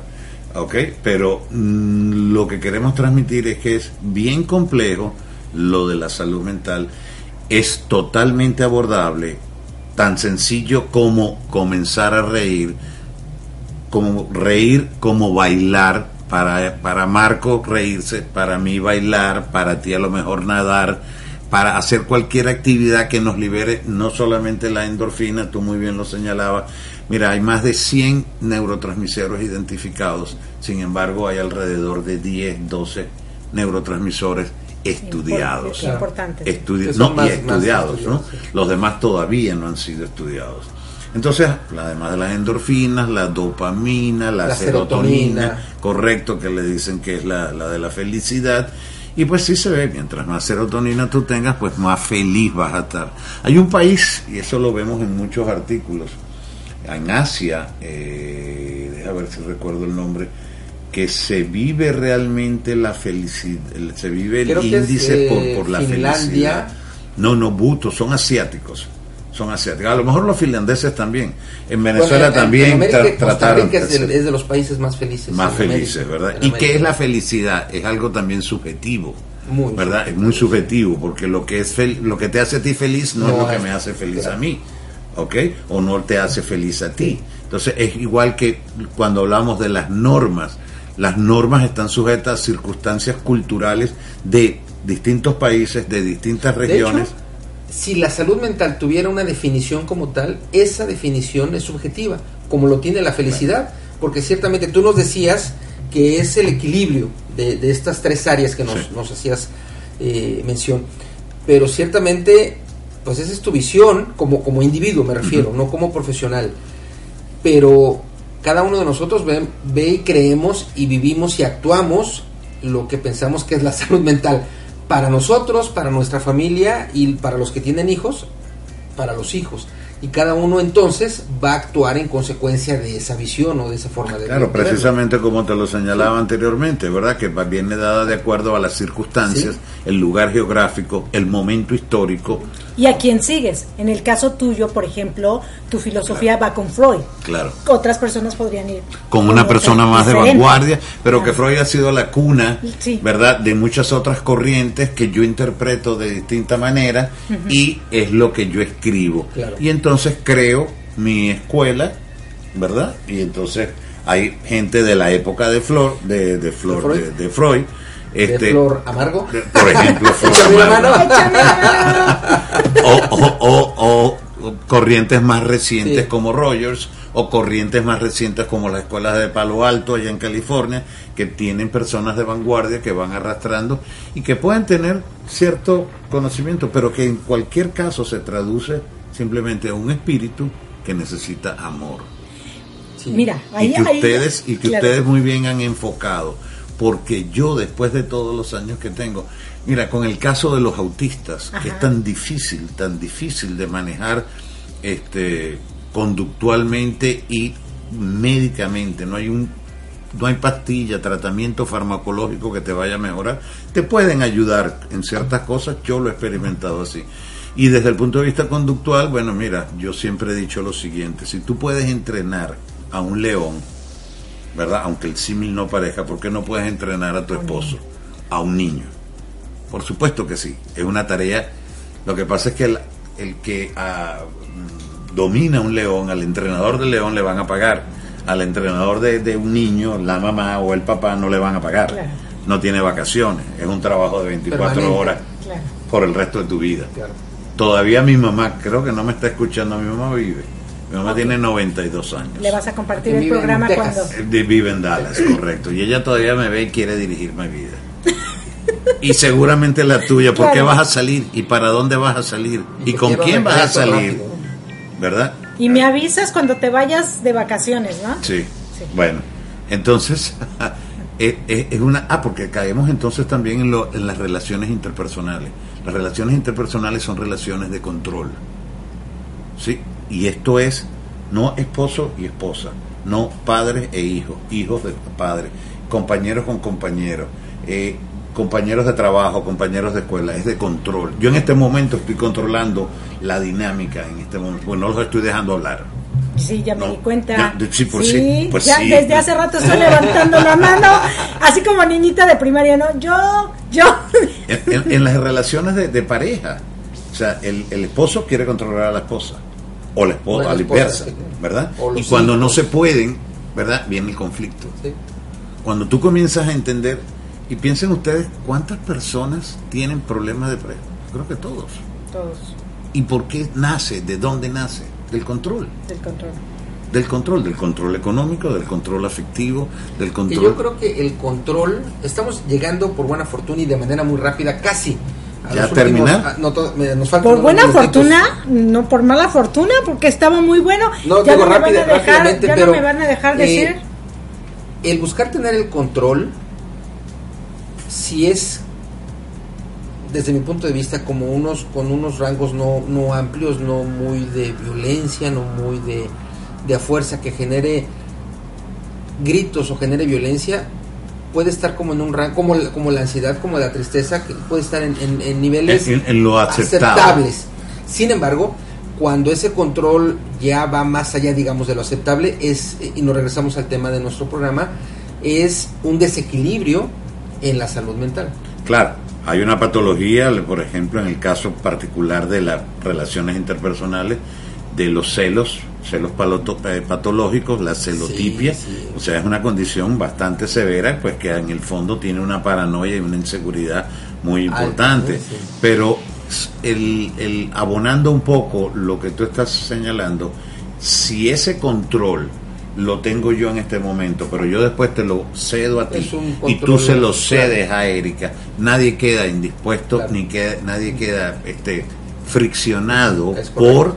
Ok, pero mm, lo que queremos transmitir es que es bien complejo lo de la salud mental, es totalmente abordable, tan sencillo como comenzar a reír, como reír como bailar, para, para Marco reírse, para mí bailar, para ti a lo mejor nadar, para hacer cualquier actividad que nos libere no solamente la endorfina, tú muy bien lo señalabas, mira, hay más de 100 neurotransmisores identificados, sin embargo hay alrededor de 10, 12 neurotransmisores estudiados. Impor- importantes. Estudi- no, y más- estudiados, ¿no? Los demás todavía no han sido estudiados. Entonces, además de las endorfinas, la dopamina, la, La serotonina, serotonina. correcto, que le dicen que es la, la de la felicidad. Y pues sí se ve, mientras más serotonina tú tengas, pues más feliz vas a estar. Hay un país, y eso lo vemos en muchos artículos, en Asia, eh, deja ver si recuerdo el nombre, que se vive realmente la felicidad, se vive el Creo es, índice eh, por, por la Finlandia. felicidad. No, no, butos, son asiáticos. son asiáticas. A lo mejor los finlandeses también. En Venezuela Bueno, en- también en América, tra- Costa trataron Rica es de, es los países más felices. más América, felices, ¿verdad? ¿Y qué es la felicidad? Es algo también subjetivo. Muy ¿Verdad? Es muy subjetivo, porque lo que es fel- lo que te hace a ti feliz no, No es lo que me hace feliz claro. a mí. ¿Ok? O no te hace feliz a ti. Entonces es igual que cuando hablamos de las normas. Las normas están sujetas a circunstancias culturales de distintos países, de distintas De regiones. hecho, si la salud mental tuviera una definición como tal, esa definición es subjetiva, como lo tiene la felicidad, porque ciertamente tú nos decías que es el equilibrio de, de estas tres áreas que nos, Sí. nos hacías eh, mención, pero ciertamente, pues esa es tu visión como, como individuo, me refiero, no como profesional, pero cada uno de nosotros ve, ve y creemos y vivimos y actuamos lo que pensamos que es la salud mental para nosotros, para nuestra familia y para los que tienen hijos, para los hijos. Y cada uno entonces va a actuar en consecuencia de esa visión o de esa forma de Claro, precisamente como te lo señalaba anteriormente, ¿verdad? Que va- viene dada de acuerdo a las circunstancias, Sí. el lugar geográfico, el momento histórico. ¿Y a quién sigues? En el caso tuyo, por ejemplo, tu filosofía va con Freud. Claro. Otras personas podrían ir Con una persona más de vanguardia, pero que. Freud ha sido la cuna, Sí. ¿verdad? De muchas otras corrientes que yo interpreto de distinta manera y es lo que yo escribo. Claro. Y entonces creo mi escuela, ¿verdad? Y entonces hay gente de la época de Flor, de, de Flor, Freud. de, de Freud. ¿De Este, flor amargo? de- por ejemplo, Flor Échame la Amargo. mano. o, o- o- o- o corrientes más recientes Sí. como Rogers o corrientes más recientes como las escuelas de Palo Alto allá en California que tienen personas de vanguardia que van arrastrando y que pueden tener cierto conocimiento pero que en cualquier caso se traduce simplemente a un espíritu que necesita amor Sí. Mira, ahí, y que ahí- ustedes y que claro. ustedes muy bien han enfocado porque yo después de todos los años que tengo mira con el caso de los autistas que es tan difícil tan difícil de manejar este conductualmente y médicamente no hay un no hay pastilla, tratamiento farmacológico que te vaya a mejorar. Te pueden ayudar en ciertas cosas, yo lo he experimentado así. Y desde el punto de vista conductual, bueno, mira, yo siempre he dicho lo siguiente, si tú puedes entrenar a un león, ¿verdad? Aunque el símil no pareja, ¿por qué no puedes entrenar a tu esposo, a un niño? Por supuesto que sí, es una tarea. Lo que pasa es que el, el que ah, domina un león, al entrenador del león le van a pagar. Al entrenador de, de un niño, la mamá o el papá no le van a pagar. Claro. No tiene vacaciones, es un trabajo de 24 Permanente. horas Claro. por el resto de tu vida. Claro. Todavía mi mamá, creo que no me está escuchando, mi mamá vive. Mi mamá tiene 92 años. Le vas a compartir el programa cuando... Eh, Vive en Dallas, correcto. Y ella todavía me ve y quiere dirigir mi vida. Y seguramente la tuya. ¿Por qué vas a salir? ¿Y para dónde vas a salir? ¿Y con quién vas a salir? ¿Verdad? Y me avisas cuando te vayas de vacaciones, ¿no? Sí. Sí. Bueno, entonces es, es- es una... Ah, porque caemos entonces también en, lo- en las relaciones interpersonales. Las relaciones interpersonales son relaciones de control. ¿Sí? Y esto es no esposo y esposa, no padres e hijos, hijos de padres, compañeros con compañeros, eh, compañeros de trabajo, compañeros de escuela, es de control. Yo en este momento estoy controlando la dinámica en este momento, pues no los estoy dejando hablar. Sí, ya me No, di cuenta. ya, sí, pues sí, ya desde hace rato estoy levantando la mano, así como niñita de primaria, ¿no? Yo, yo. En, en- en las relaciones de, de pareja, o sea, el, el esposo quiere controlar a la esposa, o la esposa, O la esposa, inversa, sí. ¿verdad? Y cuando no se pueden, ¿verdad? Viene el conflicto. Sí. Cuando tú comienzas a entender, y piensen ustedes, ¿cuántas personas tienen problemas de pareja? Creo que todos. Todos ¿Y por qué nace? ¿De dónde nace? Del control. del control. Del control, del control económico, del control afectivo, del Que control... yo creo que el control, estamos llegando por buena fortuna y de manera muy rápida, casi. A ¿Ya terminar? ah, no, nos Por buena fortuna, no por mala fortuna, porque estaba muy bueno. No, ya digo no me rápida- van a dejar, ya pero, no me van a dejar eh, decir. El buscar tener el control, si es desde mi punto de vista como unos con unos rangos no, no amplios, no muy de violencia, no muy de, de a fuerza que genere gritos o genere violencia, puede estar como en un rango, como, la- como la ansiedad, como la tristeza, que puede estar en, en- en niveles En- en lo aceptable. aceptables. Sin embargo, cuando ese control ya va más allá, digamos, de lo aceptable, es, y nos regresamos al tema de nuestro programa, es un desequilibrio en la salud mental. Claro, hay una patología, por ejemplo, en el caso particular de las relaciones interpersonales, de los celos, celos eh, patológicos, la celotipia, o sea, es una condición bastante severa, pues que en el fondo tiene una paranoia y una inseguridad muy importante, pero el, el abonando un poco lo que tú estás señalando, si ese control lo tengo yo en este momento, pero yo después te lo cedo a ti y tú se lo cedes a Erika, nadie queda indispuesto ni queda, nadie queda este friccionado por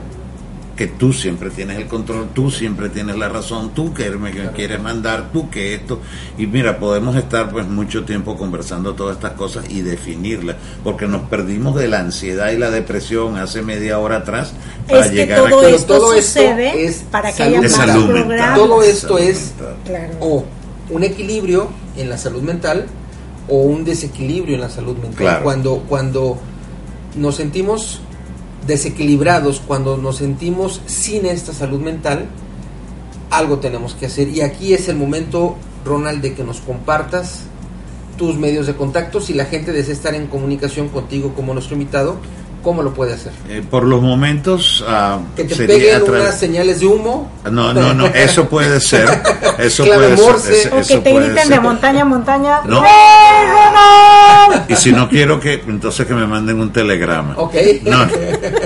que tú siempre tienes el control, tú siempre tienes la razón, tú que me quieres mandar, tú que esto. Y mira, podemos estar pues mucho tiempo conversando todas estas cosas y definirlas, porque nos perdimos de la ansiedad y la depresión hace media hora atrás para llegar todo a esto todo sucede es para que haya más programas. Todo esto es o un equilibrio en la salud mental o un desequilibrio en la salud mental. Cuando cuando nos sentimos desequilibrados, cuando nos sentimos sin esta salud mental, algo tenemos que hacer. Y aquí es el momento, Ronald, de que nos compartas tus medios de contacto. Si la gente desea estar en comunicación contigo como nuestro invitado, ¿cómo lo puede hacer? Eh, por los momentos. Uh, que te peguen unas señales de humo. No, no, no, eso puede ser. Eso puede ser. o que te griten de montaña a montaña. No. Y si no quiero que, entonces que me manden un telegrama. Ok. No,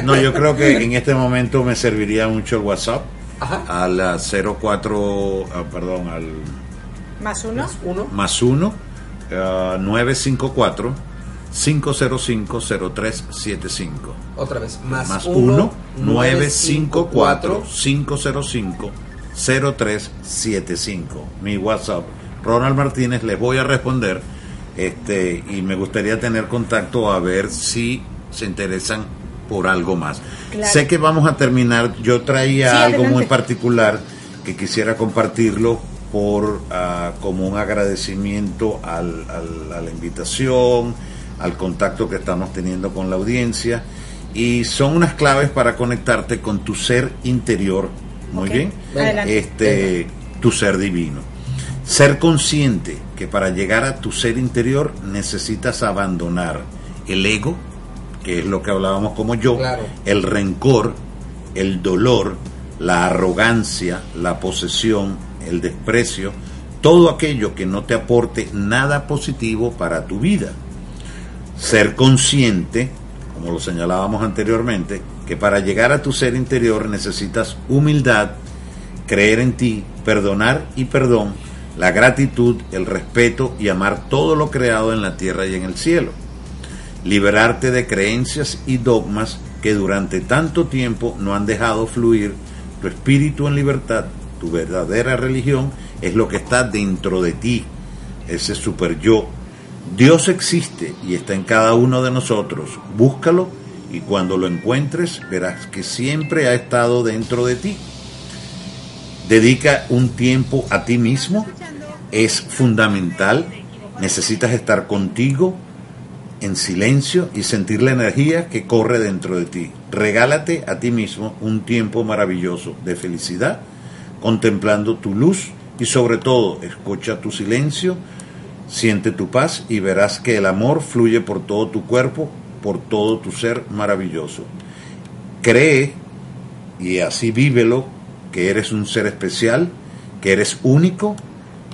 no, yo creo que en este momento me serviría mucho el WhatsApp. Ajá. A la 04, ah, perdón, al. Más uno. Más uno. Más uno. 954 505-0375. Otra vez, más, más 1 954 505 0375. Mi WhatsApp. Ronald Martínez, les voy a responder este y me gustaría tener contacto a ver si se interesan por algo más. Sé que vamos a terminar. Yo traía algo muy particular que quisiera compartirlo por uh, como un agradecimiento al, al, a la invitación al contacto que estamos teniendo con la audiencia y son unas claves para conectarte con tu ser interior, muy bien, este tu ser divino. Ser consciente que para llegar a tu ser interior necesitas abandonar el ego, que es lo que hablábamos como yo, el rencor, el dolor, la arrogancia, la posesión, el desprecio, todo aquello que no te aporte nada positivo para tu vida ser consciente, como lo señalábamos anteriormente, que para llegar a tu ser interior necesitas humildad, creer en ti, perdonar y perdón, la gratitud, el respeto y amar todo lo creado en la tierra y en el cielo. Liberarte de creencias y dogmas que durante tanto tiempo no han dejado fluir tu espíritu en libertad, tu verdadera religión es lo que está dentro de ti, ese super yo Dios existe y está en cada uno de nosotros. Búscalo y cuando lo encuentres verás que siempre ha estado dentro de ti. Dedica un tiempo a ti mismo. Es fundamental. Necesitas estar contigo en silencio y sentir la energía que corre dentro de ti. Regálate a ti mismo un tiempo maravilloso de felicidad, contemplando tu luz y sobre todo escucha tu silencio Siente tu paz y verás que el amor fluye por todo tu cuerpo, por todo tu ser maravilloso. Cree y así vívelo que eres un ser especial, que eres único,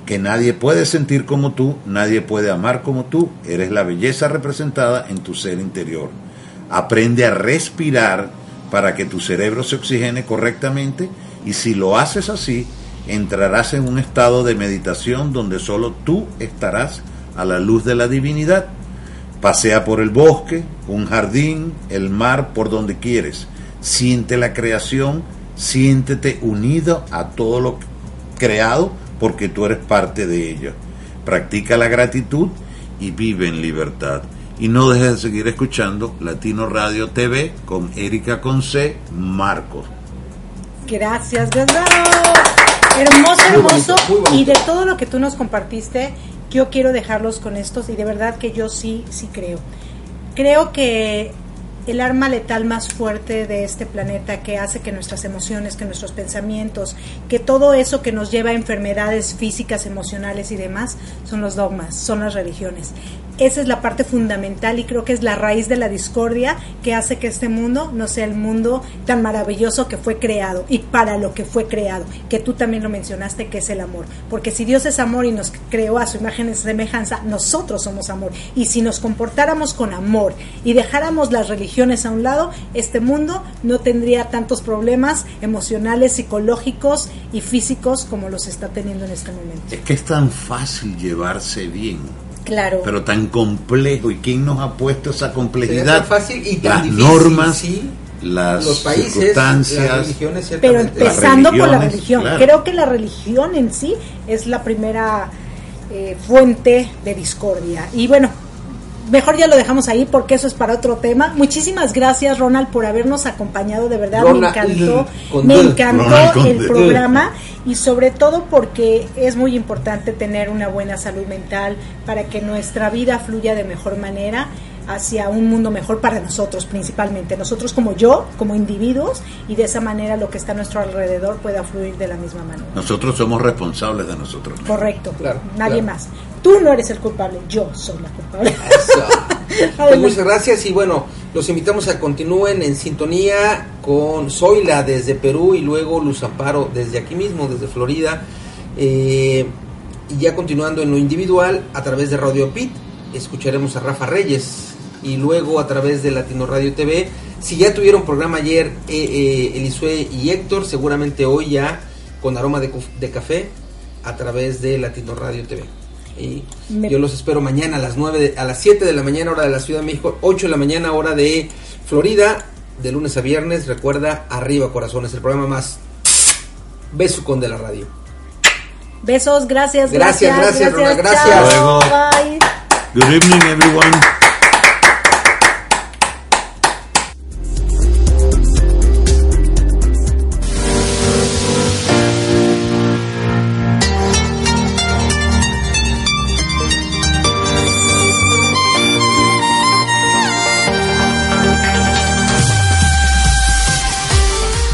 que nadie puede sentir como tú, nadie puede amar como tú, eres la belleza representada en tu ser interior. Aprende a respirar para que tu cerebro se oxigene correctamente y si lo haces así, entrarás en un estado de meditación donde solo tú estarás a la luz de la divinidad. Pasea por el bosque, un jardín, el mar, por donde quieres. Siente la creación, siéntete unido a todo lo creado porque tú eres parte de ello. Practica la gratitud y vive en libertad. Y no dejes de seguir escuchando Latino Radio TV con Erika Conce Marcos. Gracias, verdad. Hermoso, hermoso. Y de todo lo que tú nos compartiste, yo quiero dejarlos con estos y de verdad que yo sí, sí creo. Creo que el arma letal más fuerte de este planeta que hace que nuestras emociones, que nuestros pensamientos, que todo eso que nos lleva a enfermedades físicas, emocionales y demás, son los dogmas, son las religiones. Esa es la parte fundamental y creo que es la raíz de la discordia que hace que este mundo no sea el mundo tan maravilloso que fue creado y para lo que fue creado, que tú también lo mencionaste, que es el amor. Porque si Dios es amor y nos creó a su imagen y semejanza, nosotros somos amor. Y si nos comportáramos con amor y dejáramos las religiones a un lado, este mundo no tendría tantos problemas emocionales, psicológicos y físicos como los está teniendo en este momento. Es que es tan fácil llevarse bien. Claro. Pero tan complejo. ¿Y quién nos ha puesto esa complejidad? Tan fácil y tan Las difícil, normas, sí. las Los países, circunstancias. las religiones, Pero empezando por la religiones, religión. claro. Creo que la religión en sí es la primera eh, fuente de discordia. Y bueno, mejor ya lo dejamos ahí porque eso es para otro tema. Muchísimas gracias, Ronald, por habernos acompañado. De verdad, Ronald, me encantó, me encantó el programa y sobre todo porque es muy importante tener una buena salud mental para que nuestra vida fluya de mejor manera hacia un mundo mejor para nosotros principalmente, nosotros como yo, como individuos, y de esa manera lo que está a nuestro alrededor pueda fluir de la misma manera. Nosotros somos responsables de nosotros mismos. Correcto, Claro, nadie claro. más. Tú no eres el culpable, yo soy la culpable. Pues muchas gracias y bueno, los invitamos a que continúen en sintonía con Zoila desde Perú y luego Luz Amparo desde aquí mismo, desde Florida. Eh, y ya continuando en lo individual, a través de Radio Pit, escucharemos a Rafa Reyes y luego a través de Latino Radio TV. Si ya tuvieron programa ayer eh, eh, Elisue y Héctor, seguramente hoy ya con aroma de, de café a través de Latino Radio TV. Y Me- yo los espero mañana a las 9 de- a las 7 de la mañana hora de la Ciudad de México, 8 de la mañana hora de Florida, de lunes a viernes. Recuerda, arriba corazones, el programa más besucón de la radio. Besos, gracias, Gracias, gracias, gracias. Luego. bye. Good evening, everyone.